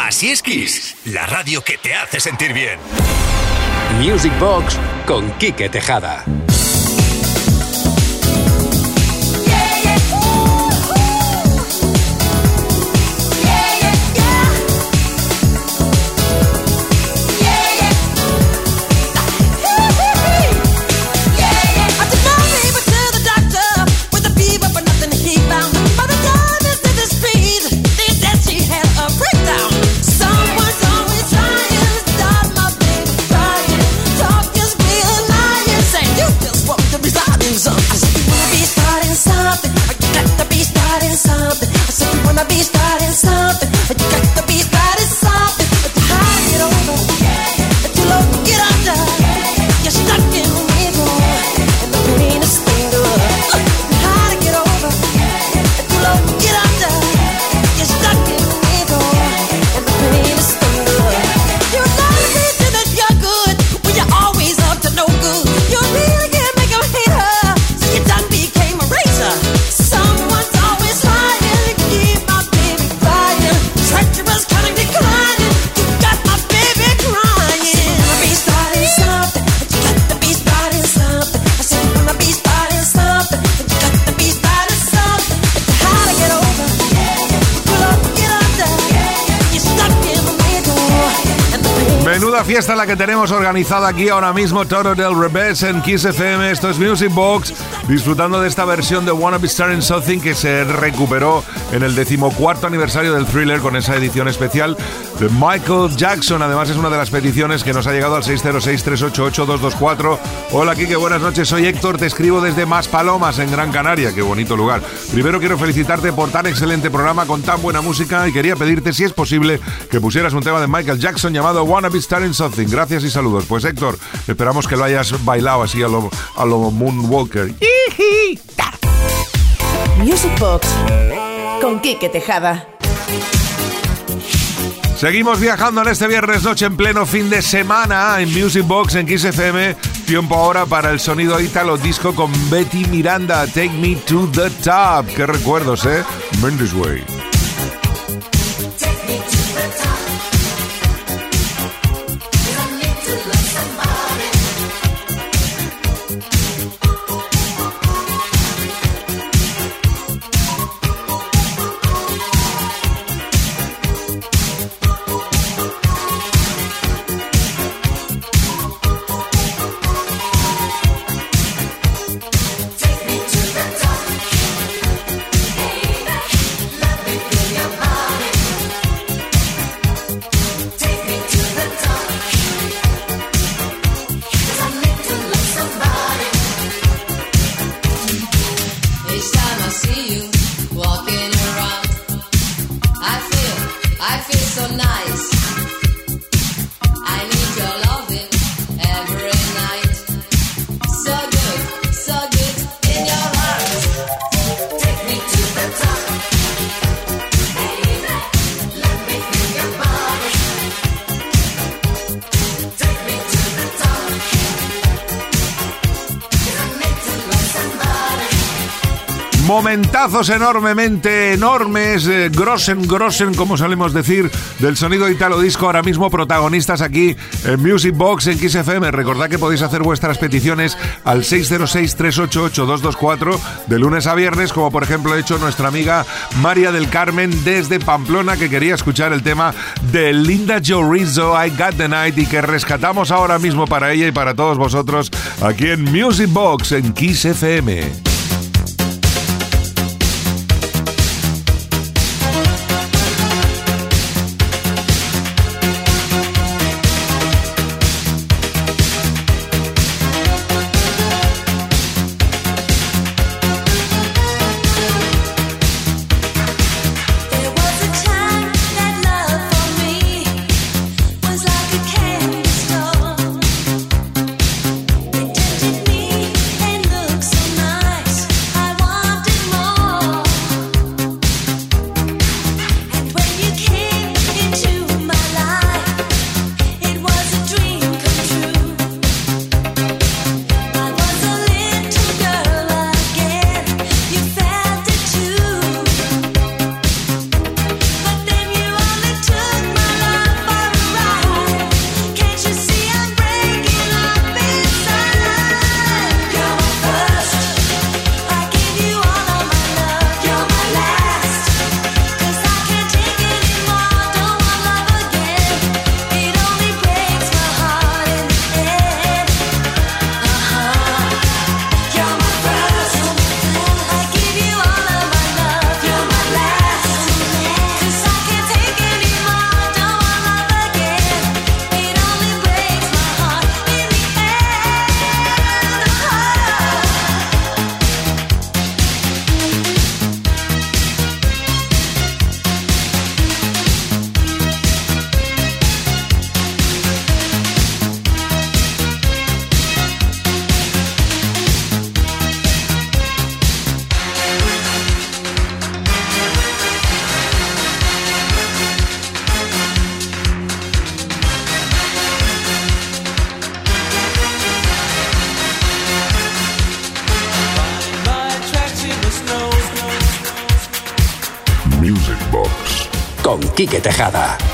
Así es Kiss, la radio que te hace sentir bien. Music Box con Quique Tejada. Fiesta la que tenemos organizada aquí ahora mismo, Toro del Revés en Kiss FM. Esto es Music Box, disfrutando de esta versión de Wanna Be Starting Something que se recuperó en el decimocuarto aniversario del thriller con esa edición especial de Michael Jackson. Además, es una de las peticiones que nos ha llegado al 606-388-224. Hola, Kike, buenas noches. Soy Héctor, te escribo desde Maspalomas, en Gran Canaria. Qué bonito lugar. Primero quiero felicitarte por tan excelente programa con tan buena música y quería pedirte, si es posible, que pusieras un tema de Michael Jackson llamado Wanna Be Starting Something. Gracias y saludos. Pues Héctor, esperamos que lo hayas bailado así a lo, a lo Moonwalker. Music Box con Quique Tejada. Seguimos viajando en este viernes noche en pleno fin de semana en Music Box en Kiss FM. Tiempo ahora para el sonido italo disco con Betty Miranda. Take me to the top. Qué recuerdos, ¿eh? Mendes Way. Momentazos enormemente enormes, eh, grosen, grosen, como solemos decir, del sonido italo disco, ahora mismo protagonistas aquí en Music Box en Kiss FM. Recordad que podéis hacer vuestras peticiones al 606-388-224 de lunes a viernes, como por ejemplo ha hecho nuestra amiga María del Carmen desde Pamplona, que quería escuchar el tema de Linda Rizzo, I Got the Night, y que rescatamos ahora mismo para ella y para todos vosotros aquí en Music Box en Kiss FM. Quique Tejada.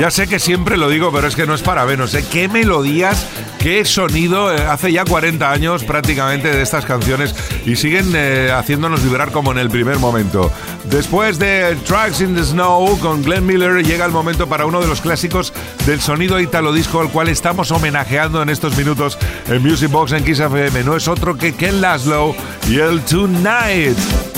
Ya sé que siempre lo digo, pero es que no es para menos. ¿eh? ¿Qué melodías, qué sonido? Eh, hace ya 40 años prácticamente de estas canciones y siguen eh, haciéndonos vibrar como en el primer momento. Después de Tracks in the Snow con Glenn Miller llega el momento para uno de los clásicos del sonido italo disco al cual estamos homenajeando en estos minutos en Music Box en Kiss FM. No es otro que Ken Laszlo y el Tonight.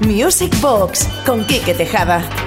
Music Box con Quique Tejada.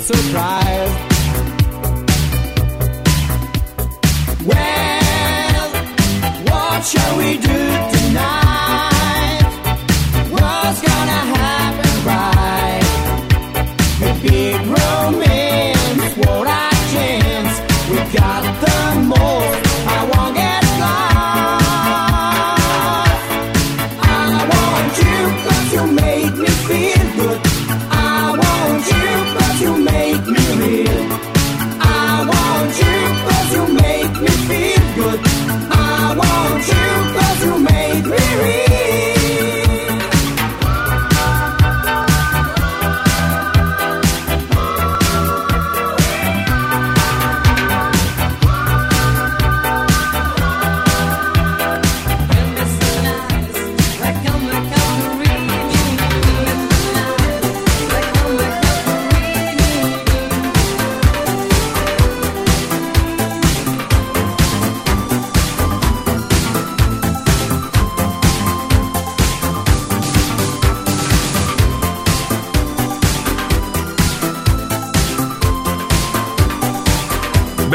To be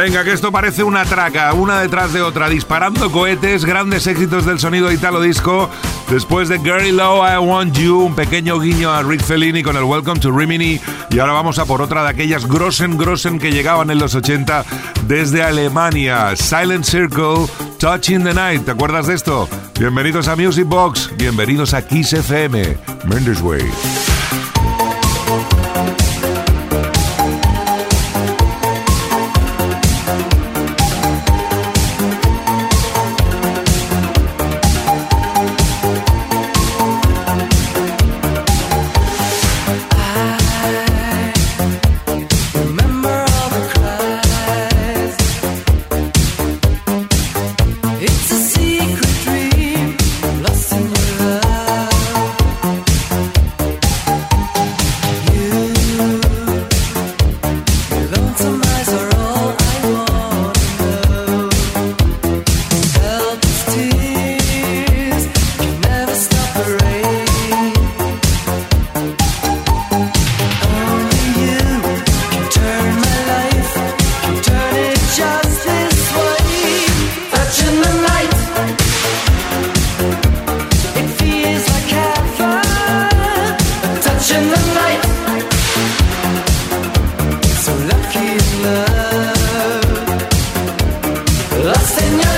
Venga, que esto parece una traca, una detrás de otra, disparando cohetes, grandes éxitos del sonido italo disco. Después de Gary Low, I Want You, un pequeño guiño a Rick Fellini con el Welcome to Rimini. Y ahora vamos a por otra de aquellas Grossen Grossen que llegaban en los 80 desde Alemania. Silent Circle, Touching the Night. ¿Te acuerdas de esto? Bienvenidos a Music Box, bienvenidos a Kiss FM, Mendes en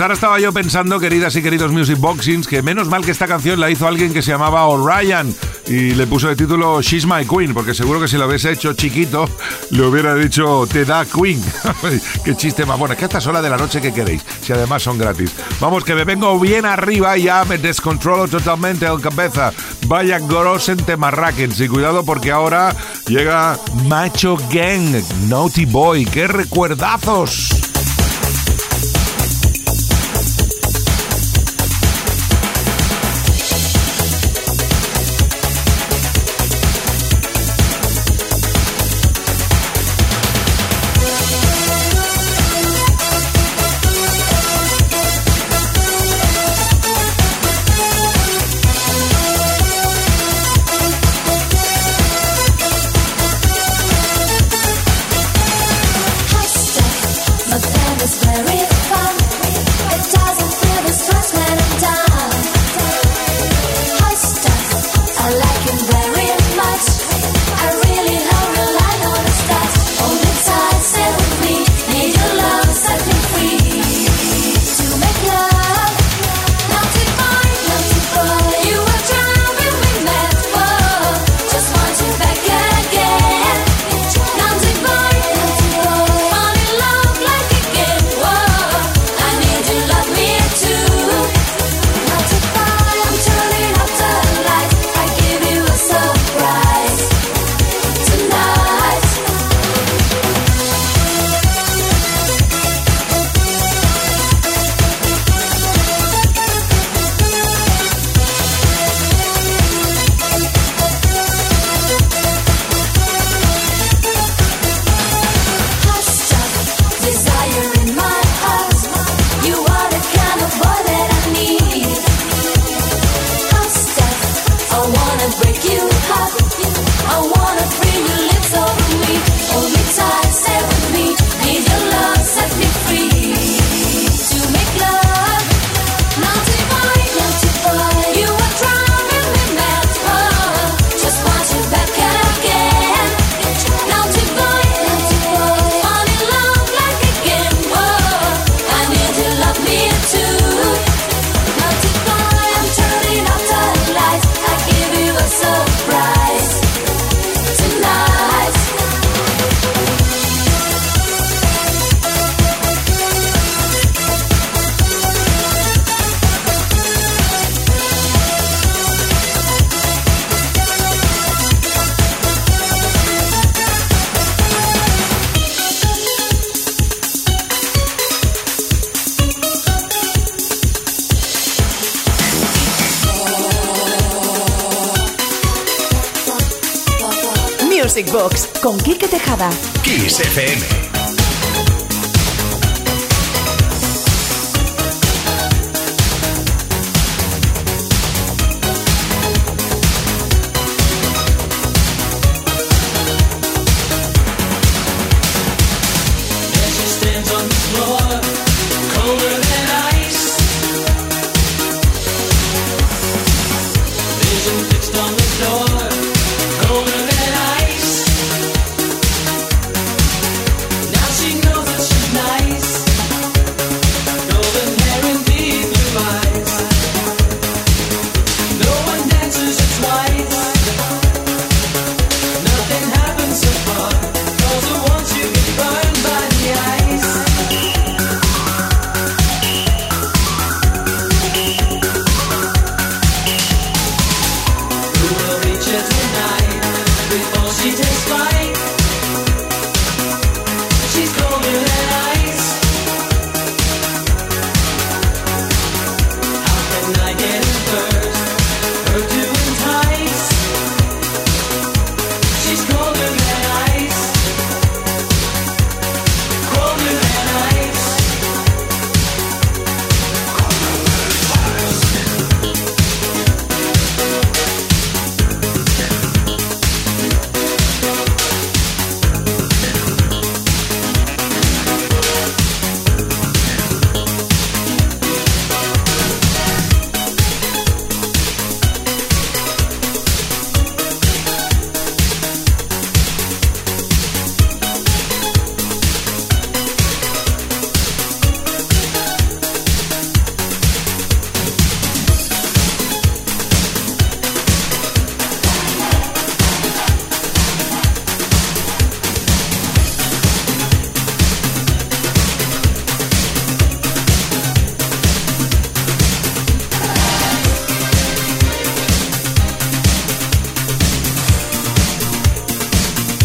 Pues ahora estaba yo pensando, queridas y queridos Music Boxings, que menos mal que esta canción la hizo alguien que se llamaba O'Ryan y le puso de título She's My Queen, porque seguro que si lo hubiese hecho chiquito, le hubiera dicho Te da Queen. Qué chiste más bueno. Es que a esta sola de la noche que queréis, si además son gratis. Vamos, que me vengo bien arriba y ya me descontrolo totalmente el cabeza. Vaya grosen temarraquens y cuidado porque ahora llega Macho Gang, Naughty Boy. ¡Qué recuerdazos! Quique Tejada. Kiss FM.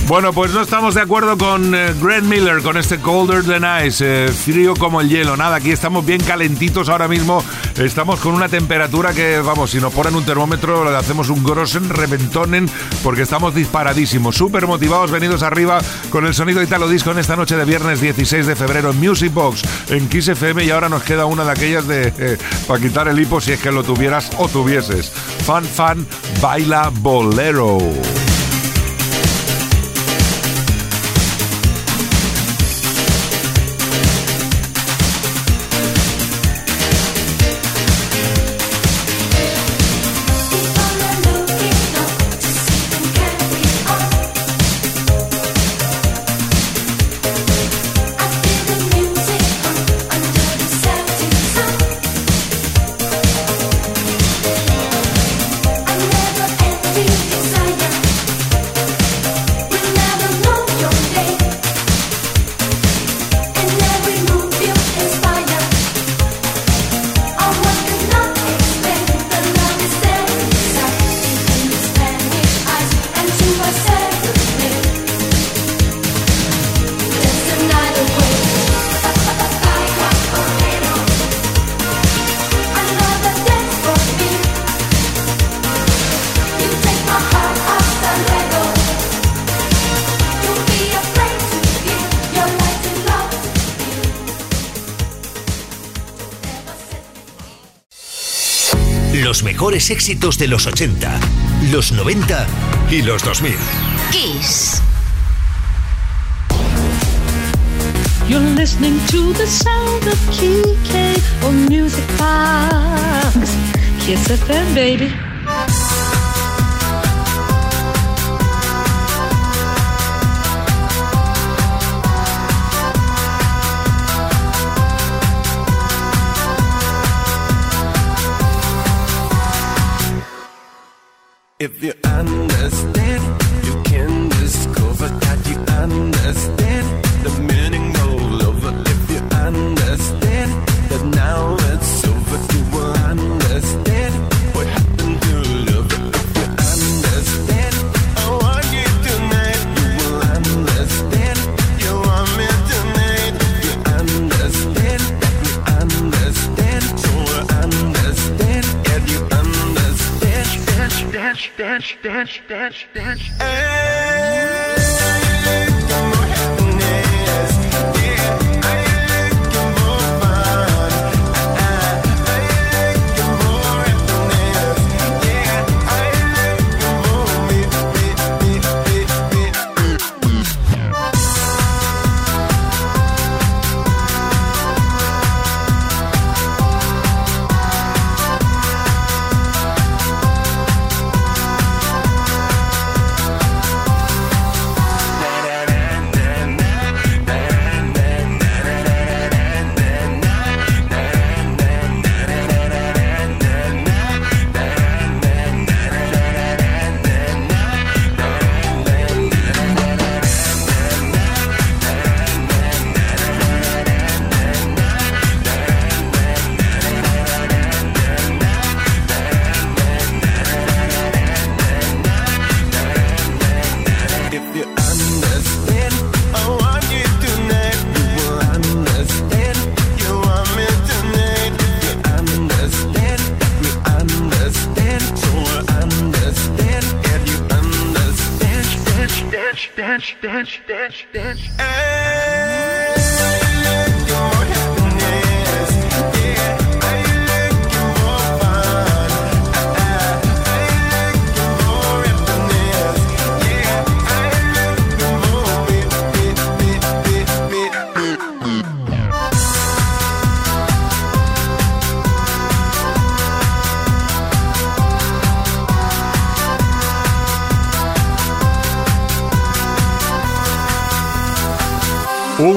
Bueno, pues no estamos de acuerdo con eh, Grant Miller, con este Colder Than Ice, eh, frío como el hielo. Nada, aquí estamos bien calentitos ahora mismo. Estamos con una temperatura que, vamos, si nos ponen un termómetro, le hacemos un grosen, reventonen, porque estamos disparadísimos, súper motivados, venidos arriba con el sonido Italo Disco en esta noche de viernes 16 de febrero en Music Box, en Kiss FM. Y ahora nos queda una de aquellas de eh, para quitar el hipo si es que lo tuvieras o tuvieses. Fan, fan, baila bolero. Los mejores éxitos de los 80, los 90 y los 2000. Kiss. You're listening to the sound of Kike on Music Box. Kiss FM, baby. If you understand, you can discover that you understand the meaning all over. If you understand that now it's Dance, dance, dance, dance, dance,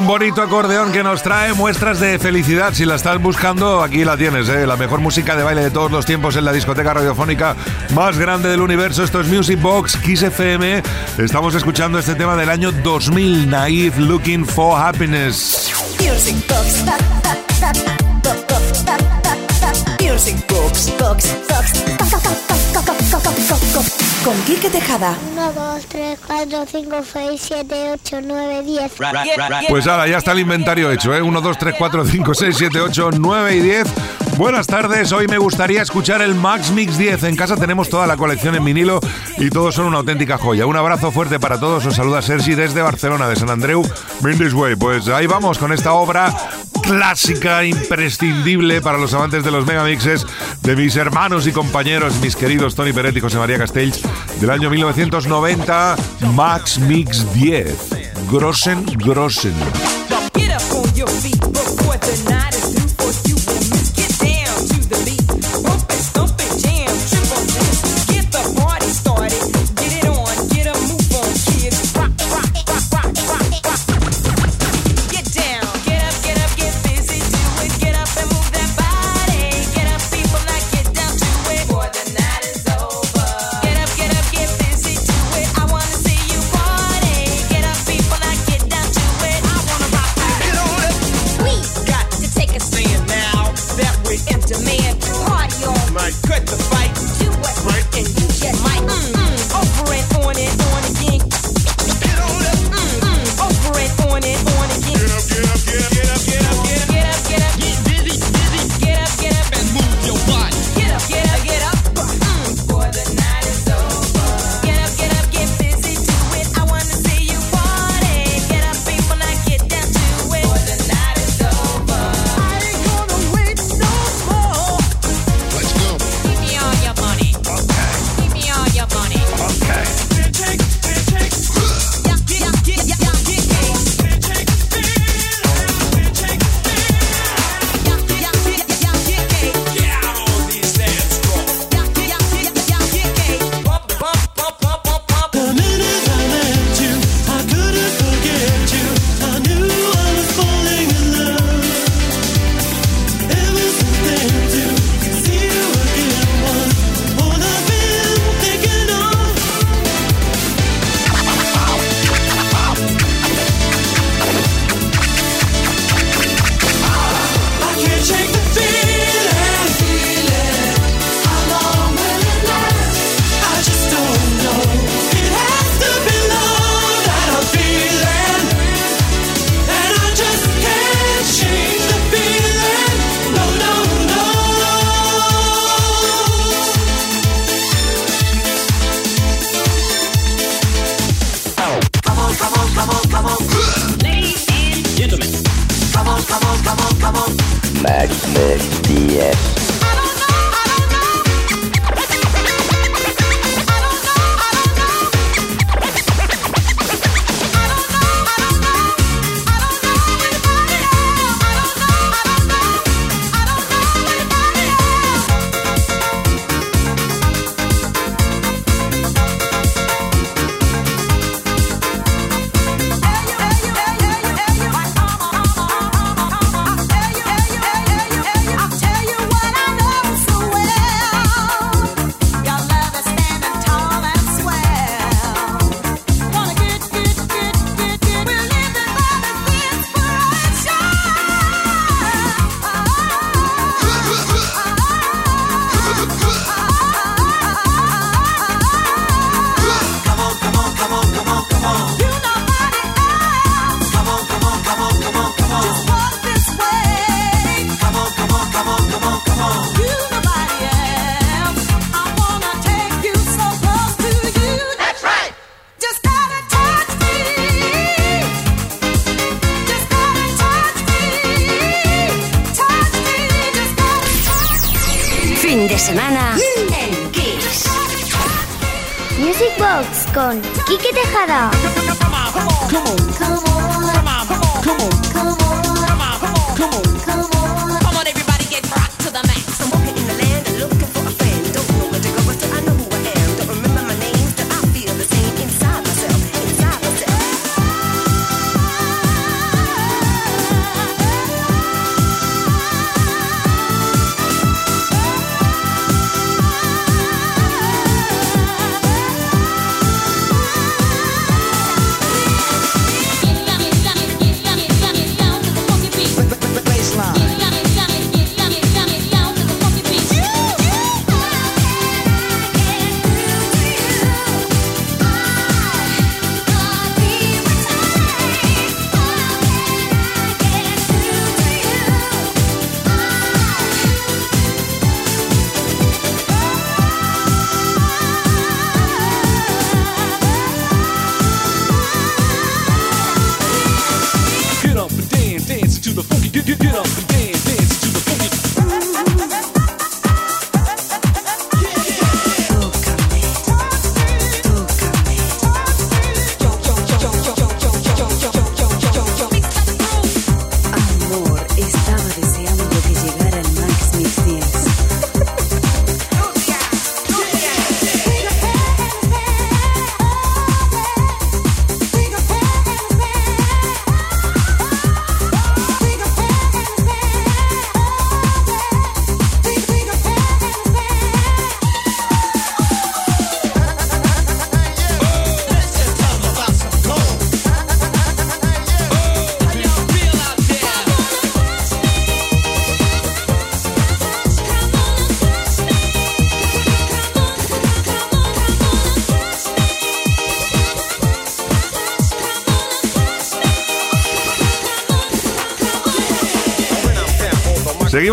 bonito acordeón que nos trae muestras de felicidad. Si la estás buscando, aquí la tienes, ¿eh? la mejor música de baile de todos los tiempos en la discoteca radiofónica más grande del universo. Esto es Music Box Kiss FM. Estamos escuchando este tema del año 2000, Naive Looking for Happiness. Music Box. Con Quique Tejada. 1, 2, 3, 4, 5, 6, 7, 8, 9, 10. Pues ahora ya está el inventario hecho, ¿eh? 1, 2, 3, 4, 5, 6, 7, 8, 9 y 10. Buenas tardes, hoy me gustaría escuchar el Max Mix 10. En casa tenemos toda la colección en vinilo y todos son una auténtica joya. Un abrazo fuerte para todos, os saluda Sergi desde Barcelona, de San Andreu, Mendes Way. Pues ahí vamos con esta obra clásica, imprescindible para los amantes de los megamixes de mis hermanos y compañeros, mis queridos Tony Peretti y José María Castells, del año 1990, Max Mix 10. Grossen, Grossen.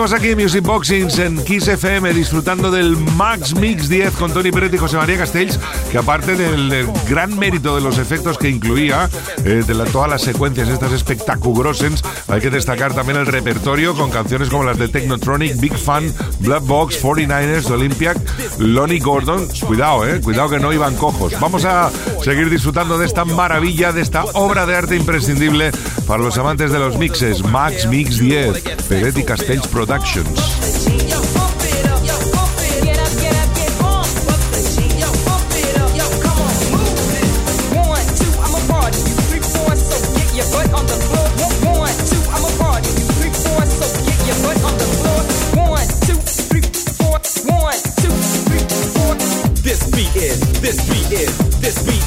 Seguimos aquí en Music Boxings en Kiss FM disfrutando del Max Mix 10 con Tony Pérez y José María Castells, que aparte del, del gran mérito de los efectos que incluía, eh, de la- todas las secuencias estas espectacugrosens, hay que destacar también el repertorio con canciones como las de Technotronic, Big Fun, Blood Box, 49ers, Olympiac, Lonnie Gordon. Cuidado, eh, cuidado que no iban cojos. Vamos a seguir disfrutando de esta maravilla, de esta obra de arte imprescindible para los amantes de los mixes. Max Mix 10, Pérez y Castells Productions.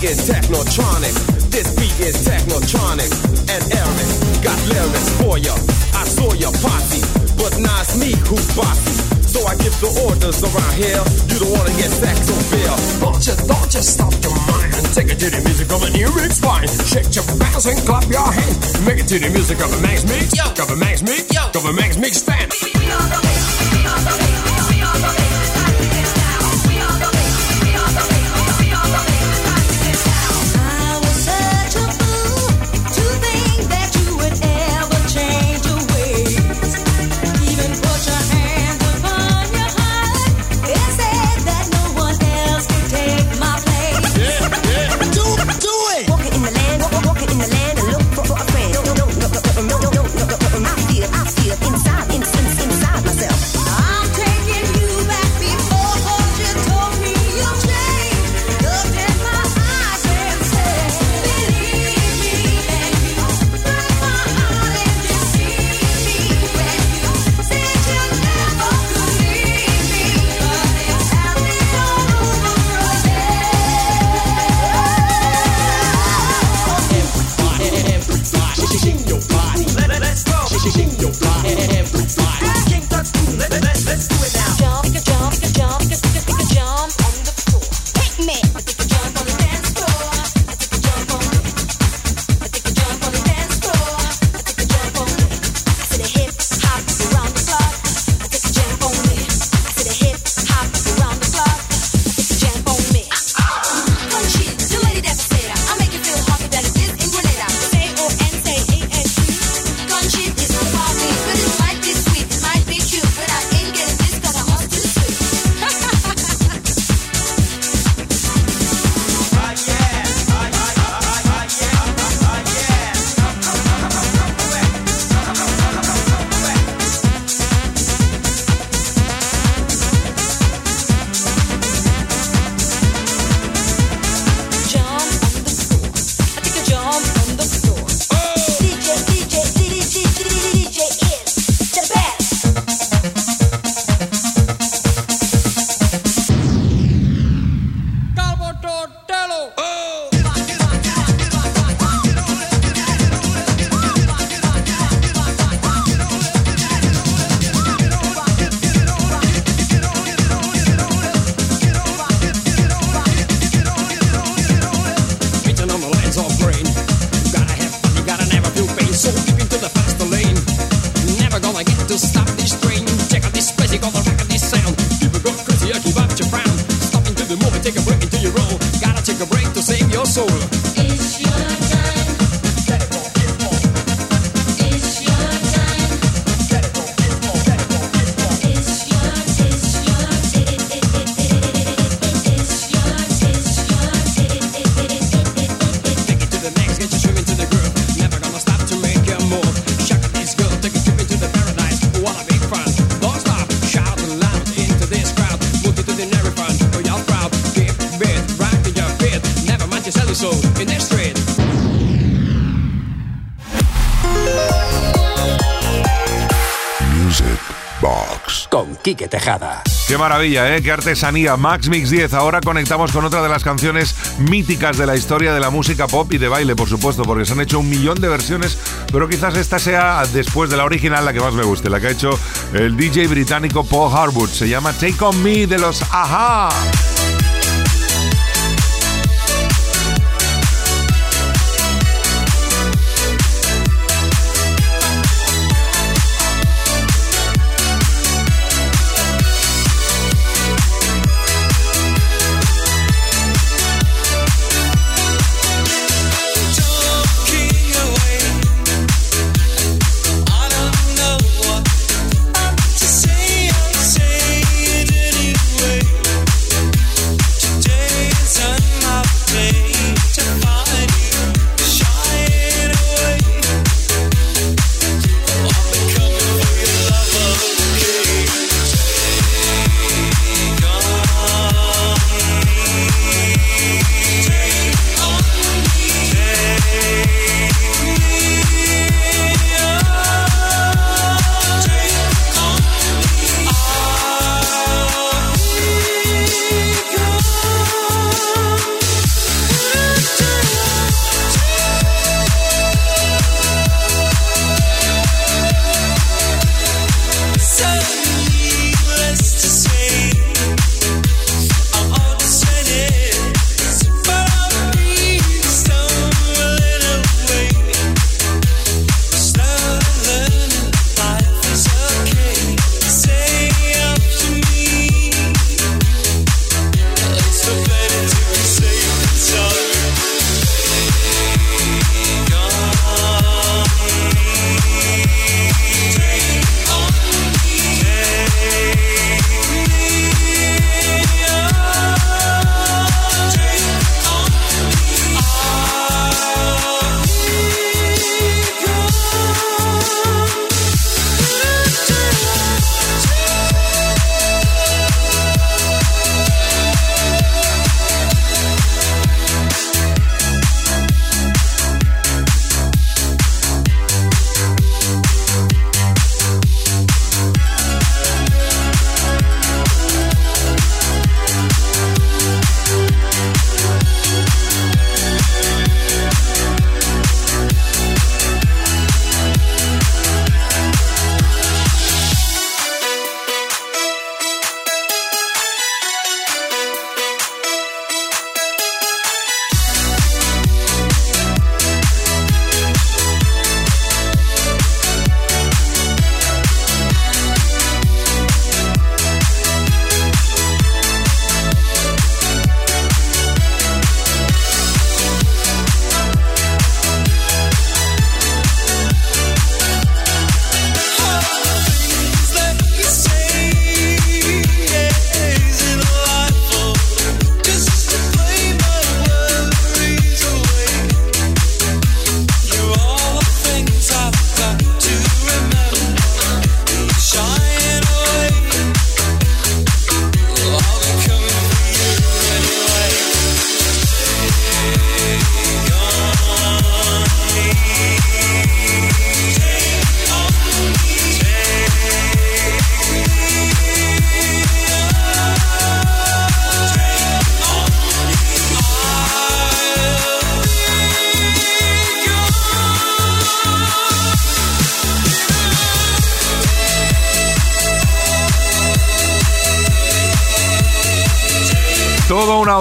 Beat is technotronic. This beat is technotronic. And Eric got lyrics for ya. I saw your posse, but now it's me who's bossy. So I give the orders around here. You don't wanna get sex or fear. Don't you, don't you stop your mind. Take it to the music of a new mix fine. Shake your bounce and clap your hands. Make it to the music of a Max Mix. Of a Max Mix. Of a Max Mix stand. take a break until you roll. Gotta take a break to save your soul. Quique Tejada. Qué maravilla, ¿eh? Qué artesanía. Max Mix 10. Ahora conectamos con otra de las canciones míticas de la historia de la música pop y de baile, por supuesto, porque se han hecho un millón de versiones, pero quizás esta sea, después de la original, la que más me guste, la que ha hecho el DJ británico Paul Harwood. Se llama Take On Me de los Aja.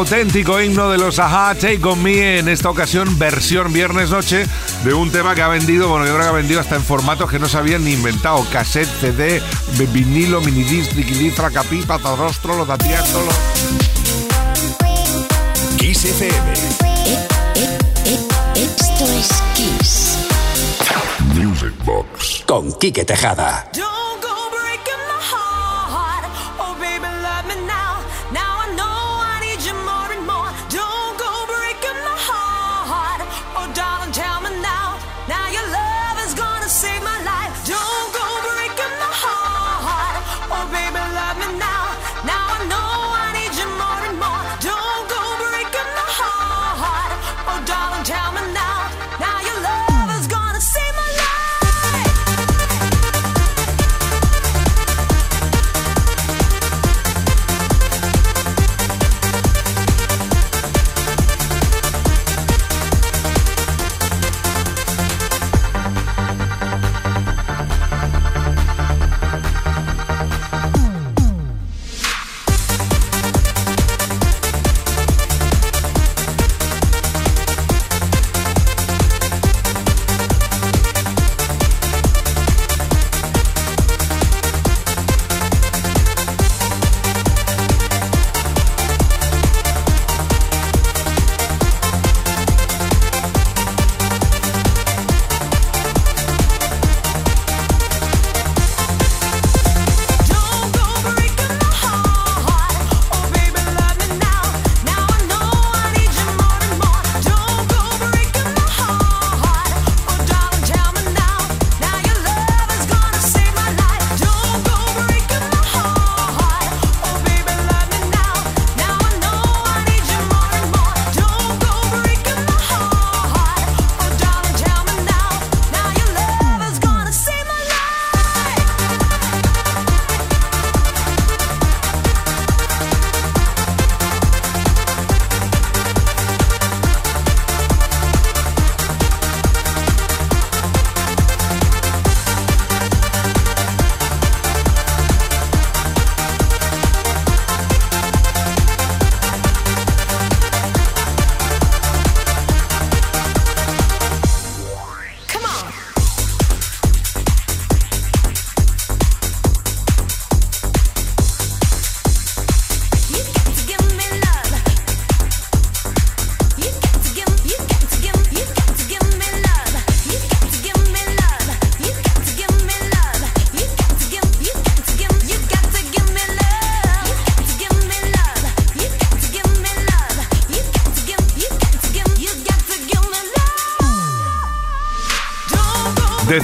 Auténtico himno de los Aja, Take On Me, en esta ocasión versión viernes noche de un tema que ha vendido, bueno, yo creo que ha vendido hasta en formatos que no se habían ni inventado, cassette, CD, vinilo, minidisc, triquilitra, capipa, rostro, lo tatías, todo. Kiss FM. Esto es Kiss. Music Box. Con Quique Tejada.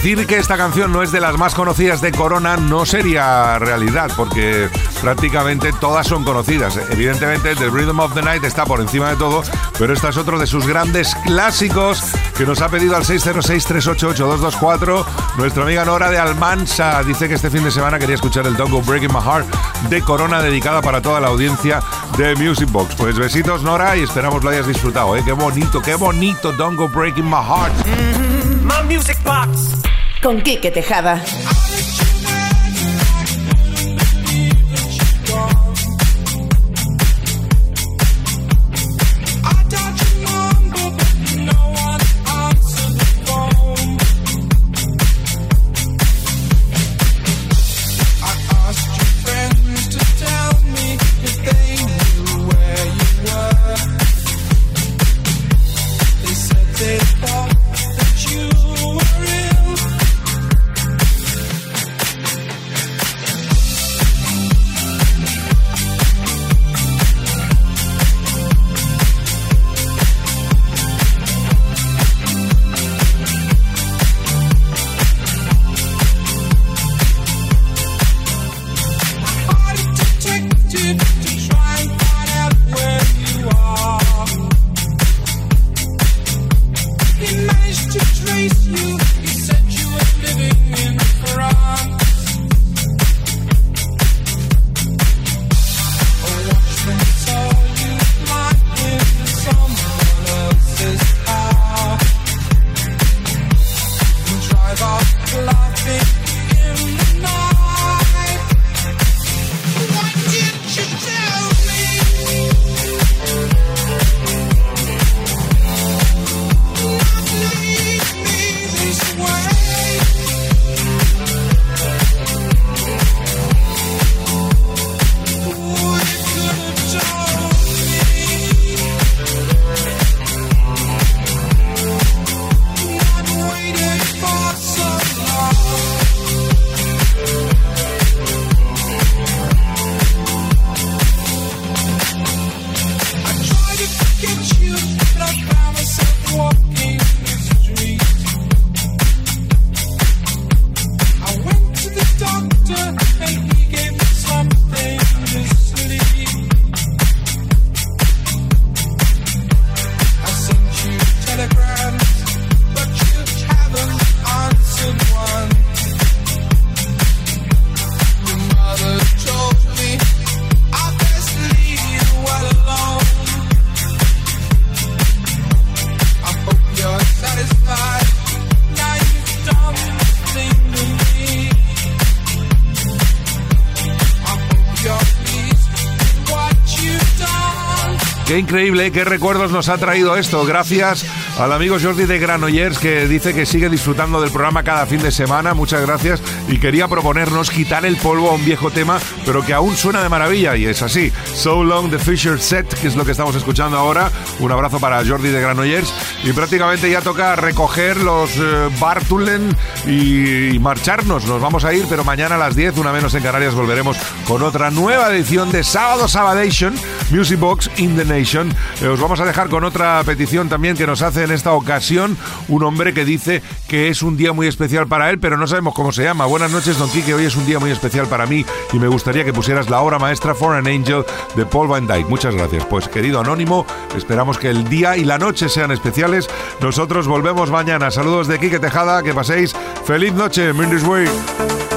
Decir que esta canción no es de las más conocidas de Corona no sería realidad, porque prácticamente todas son conocidas. Evidentemente, The Rhythm of the Night está por encima de todo, pero esta es otro de sus grandes clásicos que nos ha pedido al 606-388-224 nuestra amiga Nora de Almansa. Dice que este fin de semana quería escuchar el Don't Go Breaking My Heart de Corona, dedicada para toda la audiencia de Music Box. Pues besitos, Nora, y esperamos lo hayas disfrutado. ¿eh? Qué bonito, qué bonito, Don't Go Breaking My Heart. My Music Box. Con Quique Tejada. Increíble, qué recuerdos nos ha traído esto. Gracias al amigo Jordi de Granollers que dice que sigue disfrutando del programa cada fin de semana. Muchas gracias. Y quería proponernos quitar el polvo a un viejo tema, pero que aún suena de maravilla. Y es así. So Long the Fisher Set, que es lo que estamos escuchando ahora. Un abrazo para Jordi de Granollers. Y prácticamente ya toca recoger los eh, Bartulen y, y marcharnos. Nos vamos a ir, pero mañana a las 10, una menos en Canarias, volveremos con otra nueva edición de Sábado Sabadation, Music Box in the Nation. Eh, os vamos a dejar con otra petición también que nos hace en esta ocasión un hombre que dice que es un día muy especial para él, pero no sabemos cómo se llama. Buenas noches, Don Quique. Hoy es un día muy especial para mí y me gustaría que pusieras la obra maestra For an Angel de Paul Van Dyke. Muchas gracias. Pues, querido Anónimo, esperamos que el día y la noche sean especiales. Nosotros volvemos mañana. Saludos de Quique Tejada. Que paséis feliz noche. Mindy's Way.